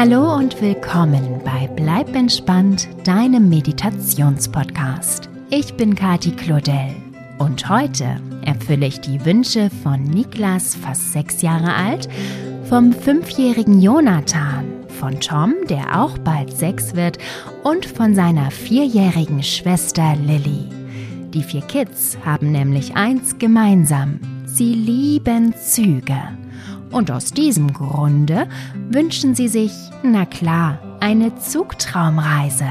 Hallo und willkommen bei Bleib entspannt, deinem Meditationspodcast. Ich bin Kati Claudel und heute erfülle ich die Wünsche von Niklas, fast sechs Jahre alt, vom fünfjährigen Jonathan, von Tom, der auch bald sechs wird, und von seiner vierjährigen Schwester Lilly. Die vier Kids haben nämlich eins gemeinsam. Sie lieben Züge. Und aus diesem Grunde wünschen sie sich, na klar, eine Zugtraumreise.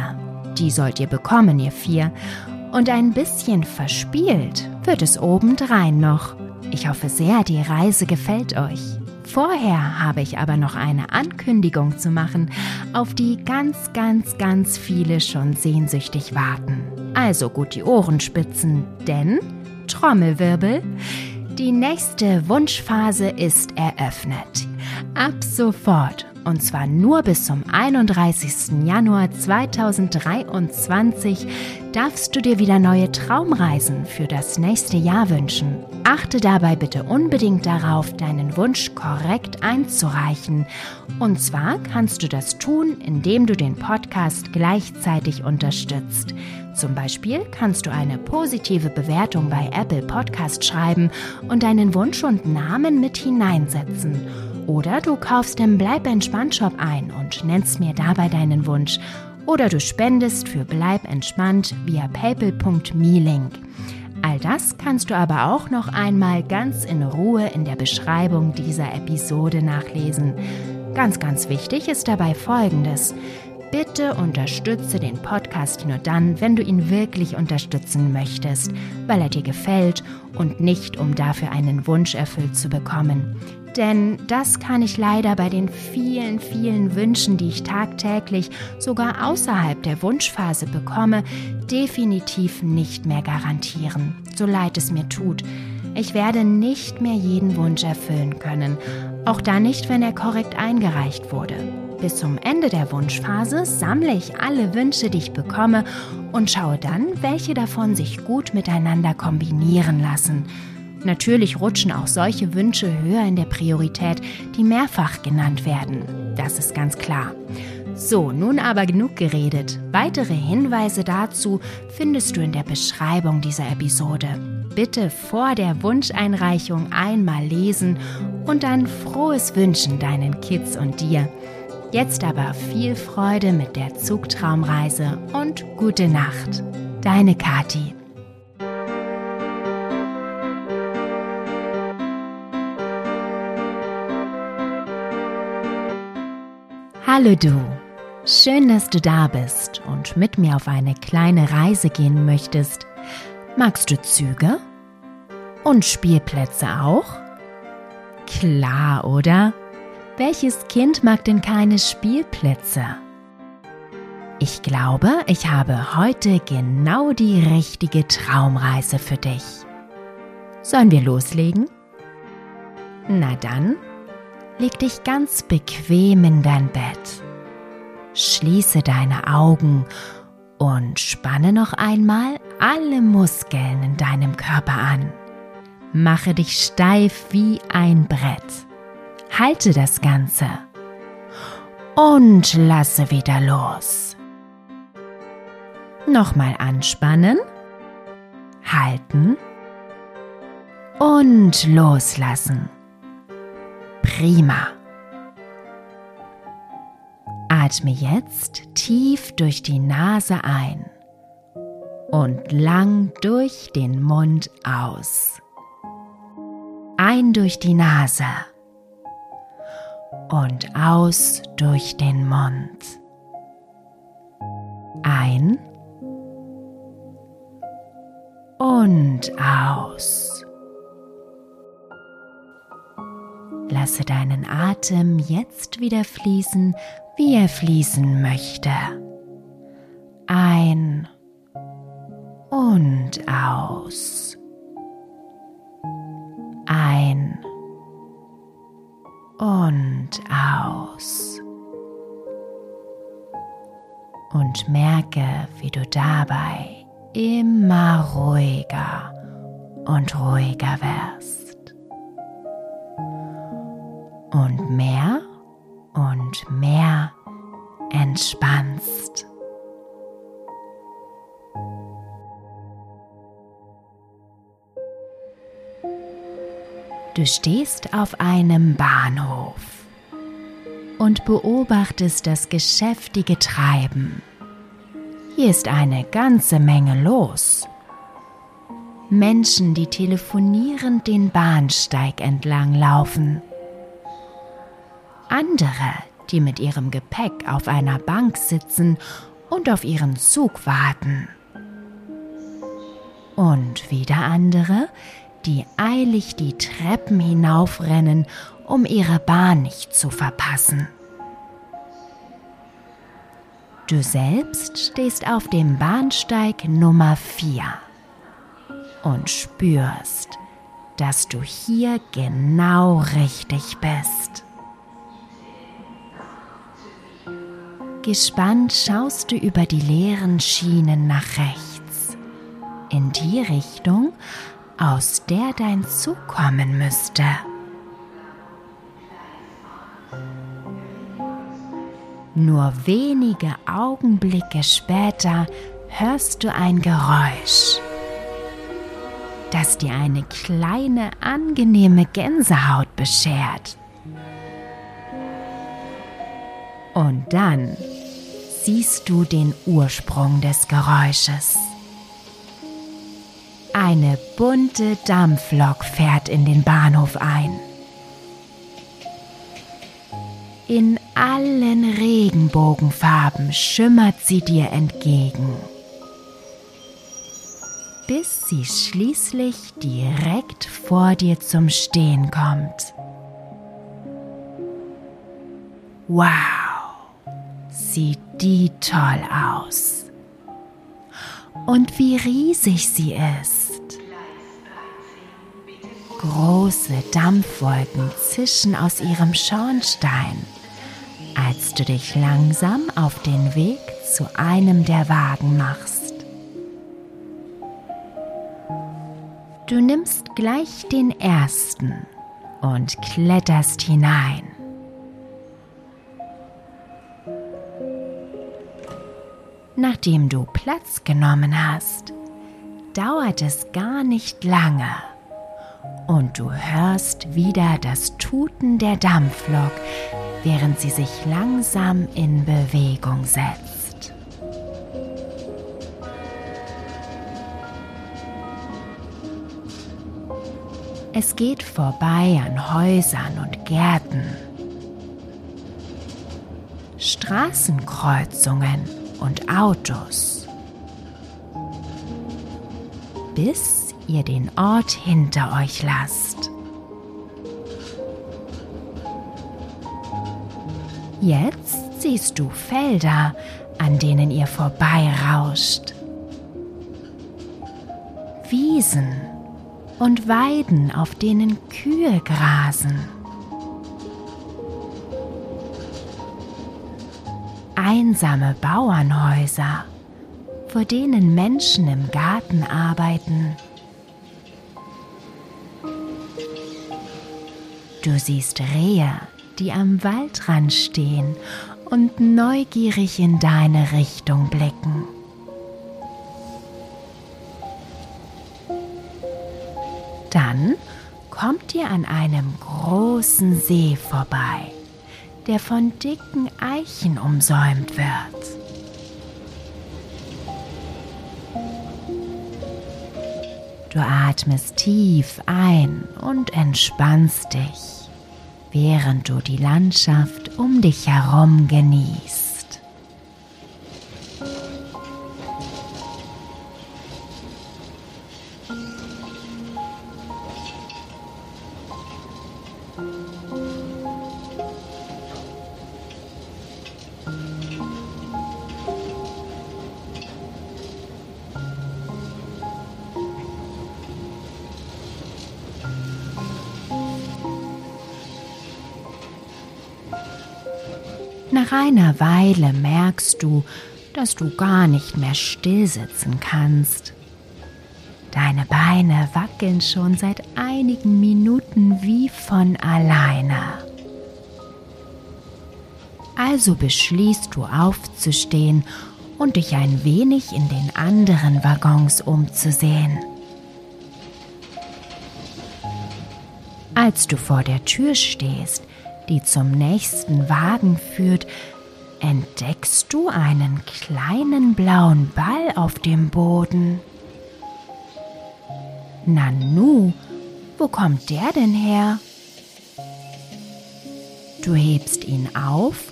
Die sollt ihr bekommen, ihr vier. Und ein bisschen verspielt wird es obendrein noch. Ich hoffe sehr, die Reise gefällt euch. Vorher habe ich aber noch eine Ankündigung zu machen, auf die ganz, ganz, ganz viele schon sehnsüchtig warten. Also gut die Ohren spitzen, denn Trommelwirbel, die nächste Wunschphase ist eröffnet. Ab sofort und zwar nur bis zum 31. Januar 2023 darfst du dir wieder neue Traumreisen für das nächste Jahr wünschen. Achte dabei bitte unbedingt darauf, deinen Wunsch korrekt einzureichen. Und zwar kannst du das tun, indem du den Podcast gleichzeitig unterstützt. Zum Beispiel kannst du eine positive Bewertung bei Apple Podcast schreiben und deinen Wunsch und Namen mit hineinsetzen. Oder du kaufst im Bleib entspannt Shop ein und nennst mir dabei deinen Wunsch. Oder du spendest für Bleib entspannt via paypal.me-Link. All das kannst du aber auch noch einmal ganz in Ruhe in der Beschreibung dieser Episode nachlesen. Ganz, ganz wichtig ist dabei Folgendes. Bitte unterstütze den Podcast nur dann, wenn du ihn wirklich unterstützen möchtest, weil er dir gefällt und nicht, um dafür einen Wunsch erfüllt zu bekommen. Denn das kann ich leider bei den vielen, vielen Wünschen, die ich tagtäglich sogar außerhalb der Wunschphase bekomme, definitiv nicht mehr garantieren, so leid es mir tut. Ich werde nicht mehr jeden Wunsch erfüllen können, auch da nicht, wenn er korrekt eingereicht wurde. Bis zum Ende der Wunschphase sammle ich alle Wünsche, die ich bekomme und schaue dann, welche davon sich gut miteinander kombinieren lassen. Natürlich rutschen auch solche Wünsche höher in der Priorität, die mehrfach genannt werden. Das ist ganz klar. So, nun aber genug geredet. Weitere Hinweise dazu findest du in der Beschreibung dieser Episode. Bitte vor der Wunscheinreichung einmal lesen und dann frohes Wünschen deinen Kids und dir. Jetzt aber viel Freude mit der Zugtraumreise und gute Nacht. Deine Kati. Hallo du. Schön, dass du da bist und mit mir auf eine kleine Reise gehen möchtest. Magst du Züge? Und Spielplätze auch? Klar, oder? Welches Kind mag denn keine Spielplätze? Ich glaube, ich habe heute genau die richtige Traumreise für dich. Sollen wir loslegen? Na dann, leg dich ganz bequem in dein Bett. Schließe deine Augen und spanne noch einmal alle Muskeln in deinem Körper an. Mache dich steif wie ein Brett. Halte das Ganze und lasse wieder los. Nochmal anspannen, halten und loslassen. Prima. Atme jetzt tief durch die Nase ein und lang durch den Mund aus. Ein durch die Nase und aus durch den Mund. Ein und aus. Lasse deinen Atem jetzt wieder fließen, wie er fließen möchte. Ein und aus. Ein und aus. Und merke, wie du dabei immer ruhiger und ruhiger wirst. Und mehr und mehr entspannst. Du stehst auf einem Bahnhof und beobachtest das geschäftige Treiben. Hier ist eine ganze Menge los. Menschen, die telefonierend den Bahnsteig entlang laufen. Andere, die mit ihrem Gepäck auf einer Bank sitzen und auf ihren Zug warten. Und wieder andere, die eilig die Treppen hinaufrennen, um ihre Bahn nicht zu verpassen. Du selbst stehst auf dem Bahnsteig Nummer 4 und spürst, dass du hier genau richtig bist. Gespannt schaust du über die leeren Schienen nach rechts, in die Richtung, aus der dein Zug kommen müsste. Nur wenige Augenblicke später hörst du ein Geräusch das dir eine kleine angenehme Gänsehaut beschert. Und dann siehst du den Ursprung des Geräusches. Eine bunte Dampflok fährt in den Bahnhof ein. In allen Regenbogenfarben schimmert sie dir entgegen bis sie schließlich direkt vor dir zum Stehen kommt. Wow, sieht die toll aus. Und wie riesig sie ist. Große Dampfwolken zischen aus ihrem Schornstein, als du dich langsam auf den Weg zu einem der Wagen machst. Du nimmst gleich den ersten und kletterst hinein. Nachdem du Platz genommen hast, dauert es gar nicht lange und du hörst wieder das Tuten der Dampflok, während sie sich langsam in Bewegung setzt. Es geht vorbei an Häusern und Gärten, Straßenkreuzungen und Autos, bis ihr den Ort hinter euch lasst. Jetzt siehst du Felder, an denen ihr vorbeirauscht. Wiesen und Weiden, auf denen Kühe grasen. Einsame Bauernhäuser, vor denen Menschen im Garten arbeiten. Du siehst Rehe, die am Waldrand stehen und neugierig in deine Richtung blicken. Dann kommt ihr an einem großen See vorbei, der von dicken Eichen umsäumt wird. Du atmest tief ein und entspannst dich, während du die Landschaft um dich herum genießt. Nach einer Weile merkst du, dass du gar nicht mehr still sitzen kannst. Deine Beine wackeln schon seit einigen Minuten wie von alleine. Also beschließt du aufzustehen und dich ein wenig in den anderen Waggons umzusehen. Als du vor der Tür stehst, die zum nächsten Wagen führt, entdeckst du einen kleinen blauen Ball auf dem Boden. Nanu, wo kommt der denn her? Du hebst ihn auf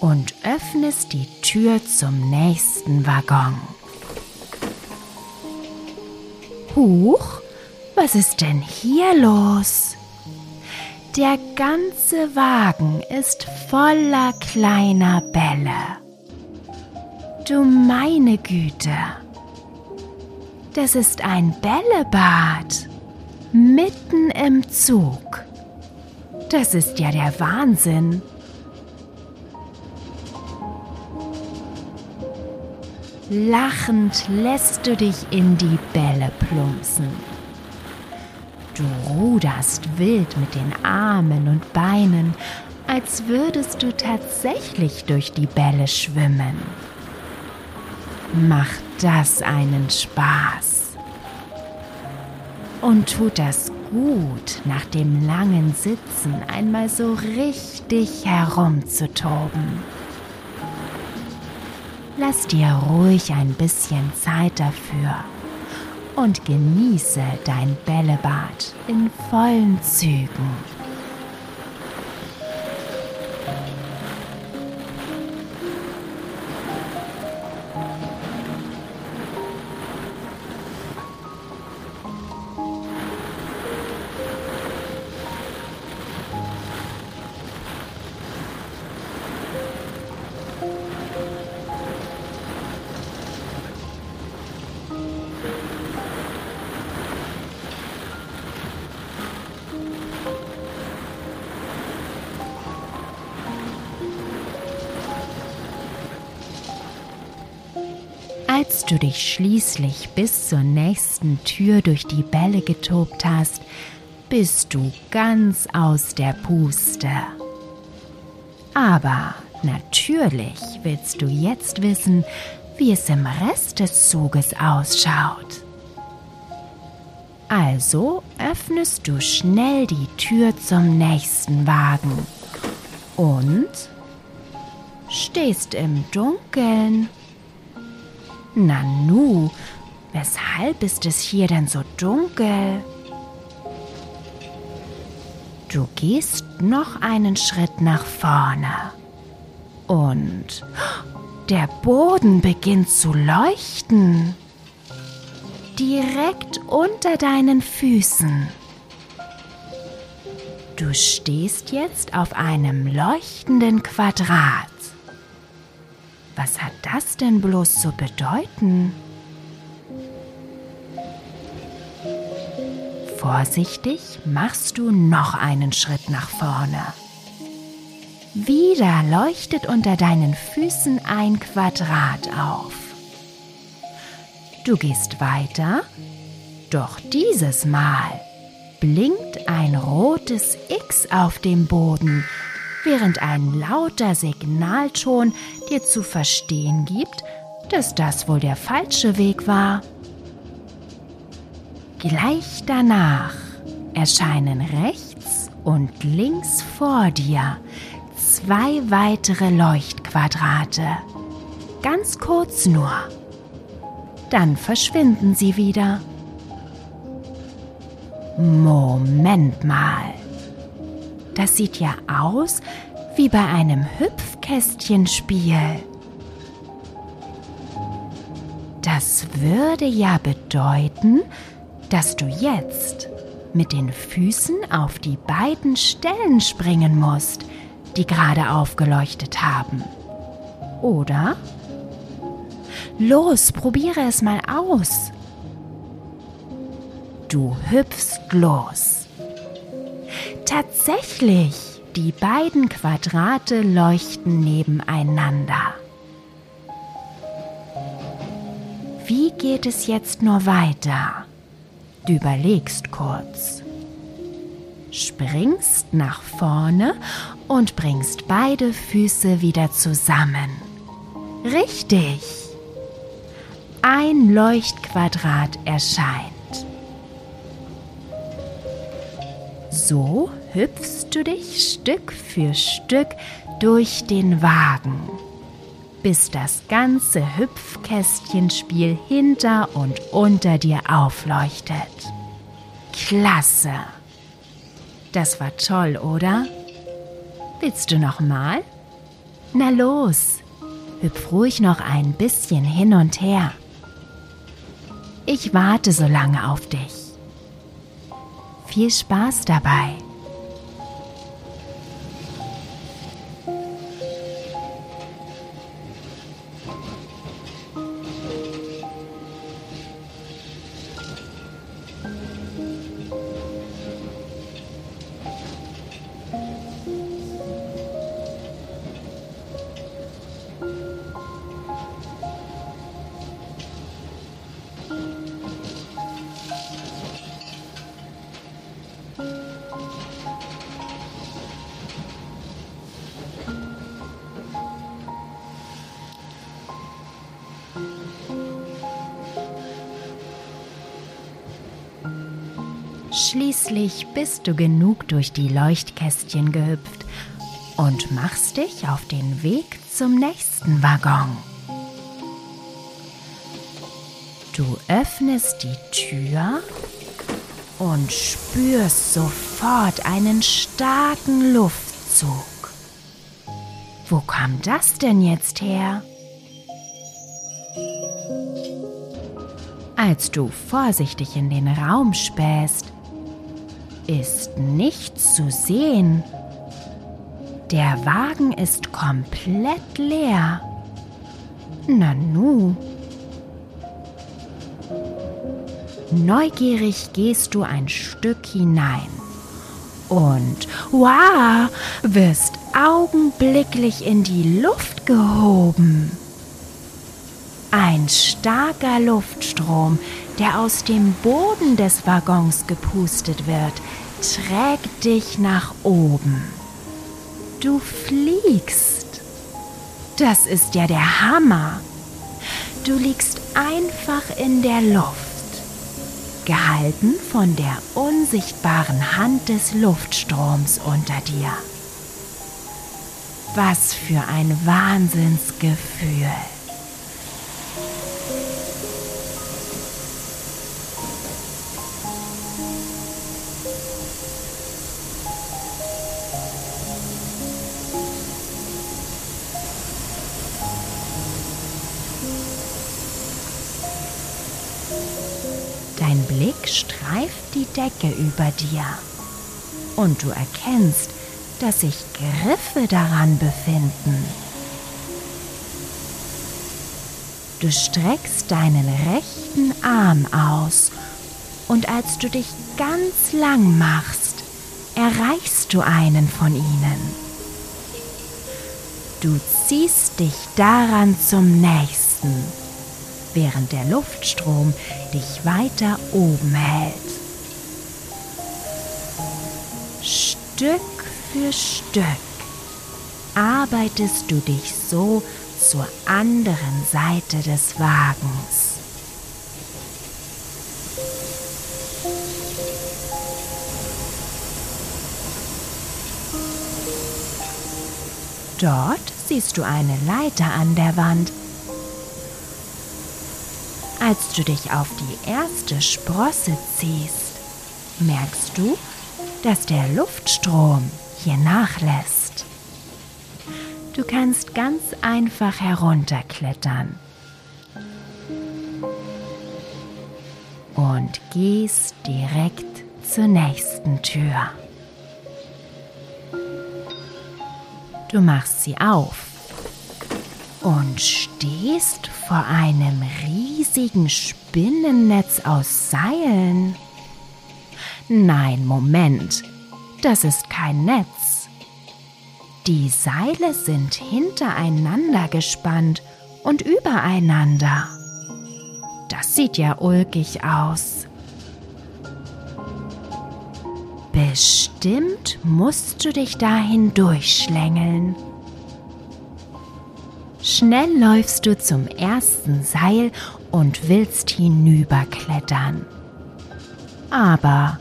und öffnest die Tür zum nächsten Waggon. Huch, was ist denn hier los? Der ganze Wagen ist voller kleiner Bälle. Du meine Güte. Das ist ein Bällebad mitten im Zug. Das ist ja der Wahnsinn. Lachend lässt du dich in die Bälle plumpsen. Du ruderst wild mit den Armen und Beinen, als würdest du tatsächlich durch die Bälle schwimmen. Macht das einen Spaß. Und tut das gut, nach dem langen Sitzen einmal so richtig herumzutoben. Lass dir ruhig ein bisschen Zeit dafür und genieße dein Bällebad in vollen Zügen. Du dich schließlich bis zur nächsten Tür durch die Bälle getobt hast, bist du ganz aus der Puste. Aber natürlich willst du jetzt wissen, wie es im Rest des Zuges ausschaut. Also öffnest du schnell die Tür zum nächsten Wagen und stehst im Dunkeln. Nanu, weshalb ist es hier denn so dunkel? Du gehst noch einen Schritt nach vorne und der Boden beginnt zu leuchten. Direkt unter deinen Füßen. Du stehst jetzt auf einem leuchtenden Quadrat. Was hat das denn bloß zu bedeuten? Vorsichtig machst du noch einen Schritt nach vorne. Wieder leuchtet unter deinen Füßen ein Quadrat auf. Du gehst weiter, doch dieses Mal blinkt ein rotes X auf dem Boden, während ein lauter Signalton dir zu verstehen gibt, dass das wohl der falsche Weg war. Gleich danach erscheinen rechts und links vor dir zwei weitere Leuchtquadrate. Ganz kurz nur. Dann verschwinden sie wieder. Moment mal. Das sieht ja aus wie bei einem Hüpfkästchenspiel. Das würde ja bedeuten, dass du jetzt mit den Füßen auf die beiden Stellen springen musst, die gerade aufgeleuchtet haben. Oder? Los, probiere es mal aus. Du hüpfst los. Tatsächlich, die beiden Quadrate leuchten nebeneinander. Wie geht es jetzt nur weiter? Du überlegst kurz. springst nach vorne und bringst beide Füße wieder zusammen. Richtig. Ein Leuchtquadrat erscheint. So hüpfst du dich Stück für Stück durch den Wagen, bis das ganze Hüpfkästchenspiel hinter und unter dir aufleuchtet. Klasse! Das war toll, oder? Willst du noch mal? Na los, hüpf ruhig noch ein bisschen hin und her. Ich warte so lange auf dich. Viel Spaß dabei. Schließlich bist du genug durch die Leuchtkästchen gehüpft und machst dich auf den Weg zum nächsten Waggon. Du öffnest die Tür und spürst sofort einen starken Luftzug. Wo kam das denn jetzt her? Als du vorsichtig in den Raum spähst, ist nichts zu sehen. Der Wagen ist komplett leer. Nanu. Neugierig gehst du ein Stück hinein und wow, wirst augenblicklich in die Luft gehoben. Ein starker Luftstrom, der aus dem Boden des Waggons gepustet wird, trägt dich nach oben. Du fliegst. Das ist ja der Hammer. Du liegst einfach in der Luft, gehalten von der unsichtbaren Hand des Luftstroms unter dir. Was für ein Wahnsinnsgefühl. Streift die Decke über dir und du erkennst, dass sich Griffe daran befinden. Du streckst deinen rechten Arm aus und als du dich ganz lang machst, erreichst du einen von ihnen. Du ziehst dich daran zum nächsten während der Luftstrom dich weiter oben hält. Stück für Stück arbeitest du dich so zur anderen Seite des Wagens. Dort siehst du eine Leiter an der Wand, als du dich auf die erste Sprosse ziehst, merkst du, dass der Luftstrom hier nachlässt. Du kannst ganz einfach herunterklettern und gehst direkt zur nächsten Tür. Du machst sie auf und stehst vor einem riesigen Spinnennetz aus Seilen. Nein, Moment, das ist kein Netz. Die Seile sind hintereinander gespannt und übereinander. Das sieht ja ulkig aus. Bestimmt musst du dich dahin durchschlängeln. Schnell läufst du zum ersten Seil und willst hinüberklettern. Aber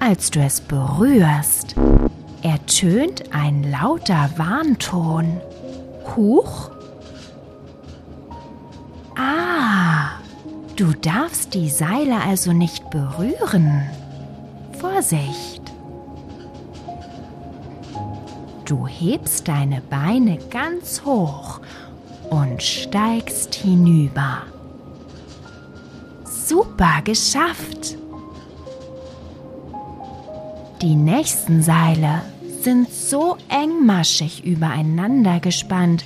als du es berührst, ertönt ein lauter Warnton. Huch! Ah, du darfst die Seile also nicht berühren. Vorsicht! Du hebst deine Beine ganz hoch und steigst hinüber. Super geschafft! Die nächsten Seile sind so engmaschig übereinander gespannt,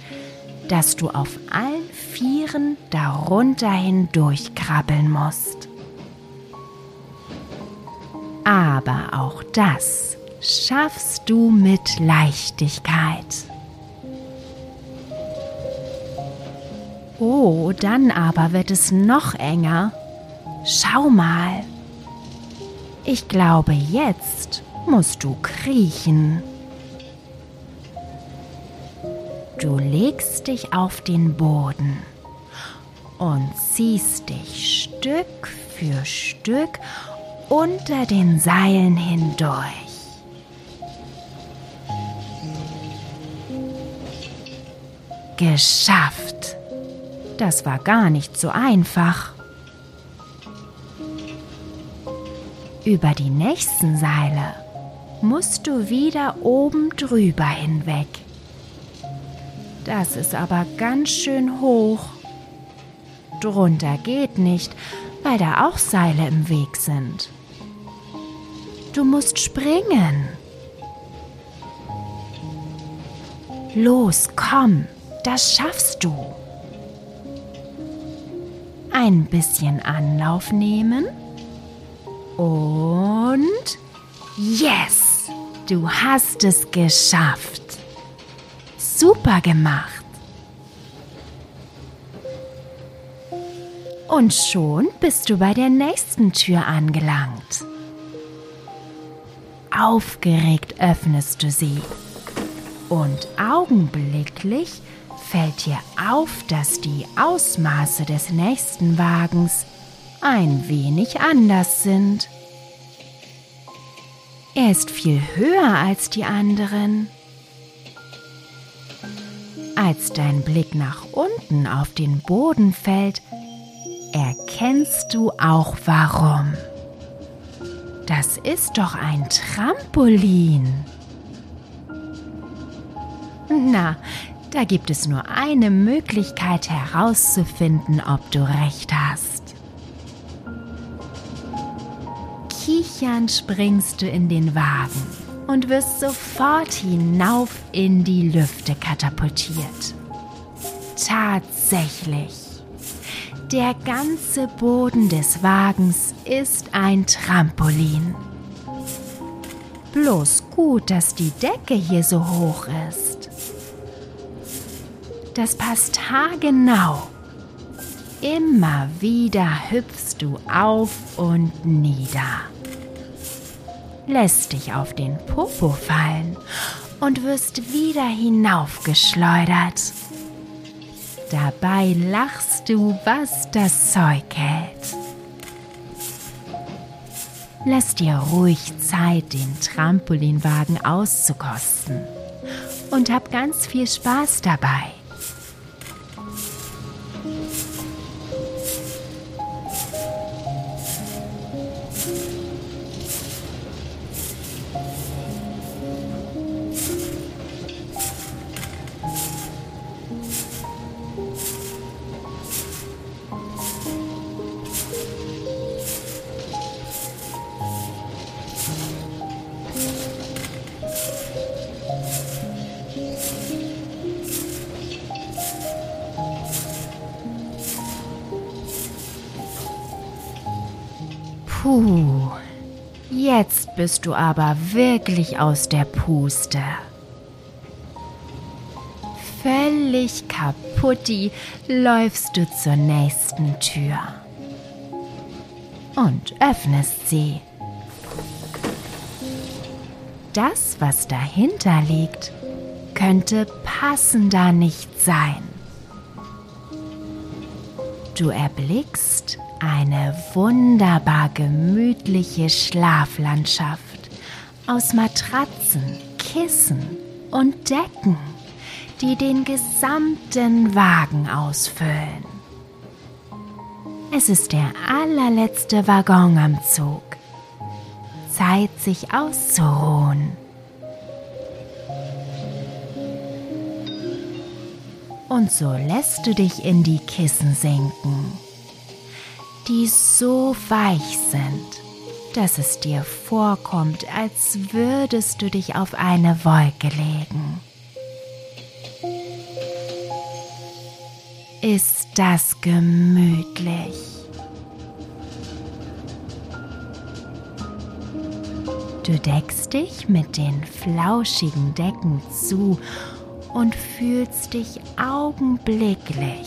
dass du auf allen Vieren darunter hindurchkrabbeln musst. Aber auch das schaffst du mit Leichtigkeit. Oh, dann aber wird es noch enger. Schau mal. Ich glaube, jetzt musst du kriechen. Du legst dich auf den Boden und ziehst dich Stück für Stück unter den Seilen hindurch. Geschafft! Das war gar nicht so einfach. Über die nächsten Seile musst du wieder oben drüber hinweg. Das ist aber ganz schön hoch. Drunter geht nicht, weil da auch Seile im Weg sind. Du musst springen. Los, komm, das schaffst du ein bisschen Anlauf nehmen und yes, du hast es geschafft. Super gemacht. Und schon bist du bei der nächsten Tür angelangt. Aufgeregt öffnest du sie und augenblicklich fällt dir auf, dass die Ausmaße des nächsten Wagens ein wenig anders sind. Er ist viel höher als die anderen. Als dein Blick nach unten auf den Boden fällt, erkennst du auch warum. Das ist doch ein Trampolin. Na, da gibt es nur eine Möglichkeit herauszufinden, ob du recht hast. Kichern springst du in den Wagen und wirst sofort hinauf in die Lüfte katapultiert. Tatsächlich. Der ganze Boden des Wagens ist ein Trampolin. Bloß gut, dass die Decke hier so hoch ist. Das passt haargenau. Immer wieder hüpfst du auf und nieder. Lässt dich auf den Popo fallen und wirst wieder hinaufgeschleudert. Dabei lachst du, was das Zeug hält. Lass dir ruhig Zeit, den Trampolinwagen auszukosten und hab ganz viel Spaß dabei. Puh, jetzt bist du aber wirklich aus der Puste. Völlig kaputti läufst du zur nächsten Tür und öffnest sie. das, was dahinter liegt, könnte passender nicht sein. Du erblickst eine wunderbar gemütliche Schlaflandschaft aus Matratzen, Kissen und Decken, die den gesamten Wagen ausfüllen. Es ist der allerletzte Waggon am Zug. Zeit, sich auszuruhen. Und so lässt du dich in die Kissen sinken, die so weich sind, dass es dir vorkommt, als würdest du dich auf eine Wolke legen. Ist das gemütlich? Du deckst dich mit den flauschigen Decken zu und fühlst dich augenblicklich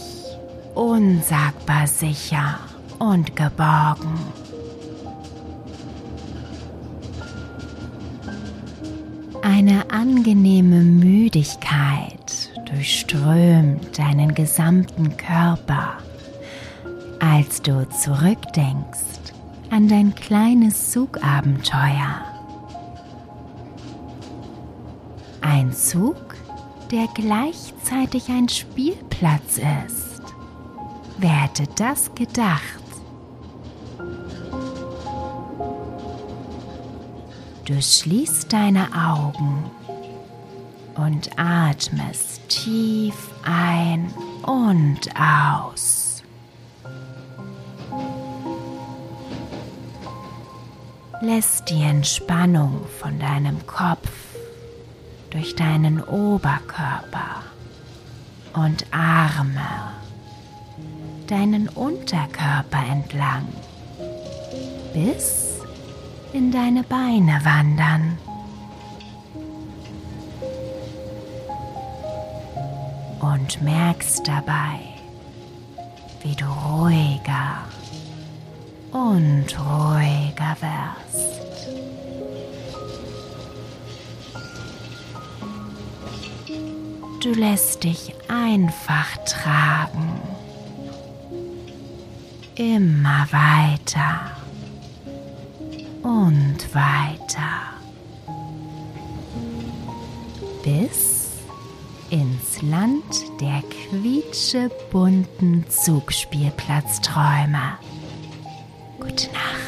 unsagbar sicher und geborgen. Eine angenehme Müdigkeit durchströmt deinen gesamten Körper, als du zurückdenkst an dein kleines Zugabenteuer. Ein Zug, der gleichzeitig ein Spielplatz ist. Wer hätte das gedacht? Du schließt deine Augen und atmest tief ein und aus. Lässt die Entspannung von deinem Kopf durch deinen Oberkörper und Arme, deinen Unterkörper entlang, bis in deine Beine wandern. Und merkst dabei, wie du ruhiger und ruhiger wirst. Du lässt dich einfach tragen. Immer weiter und weiter. Bis ins Land der quietschebunten Zugspielplatzträume. Gute Nacht.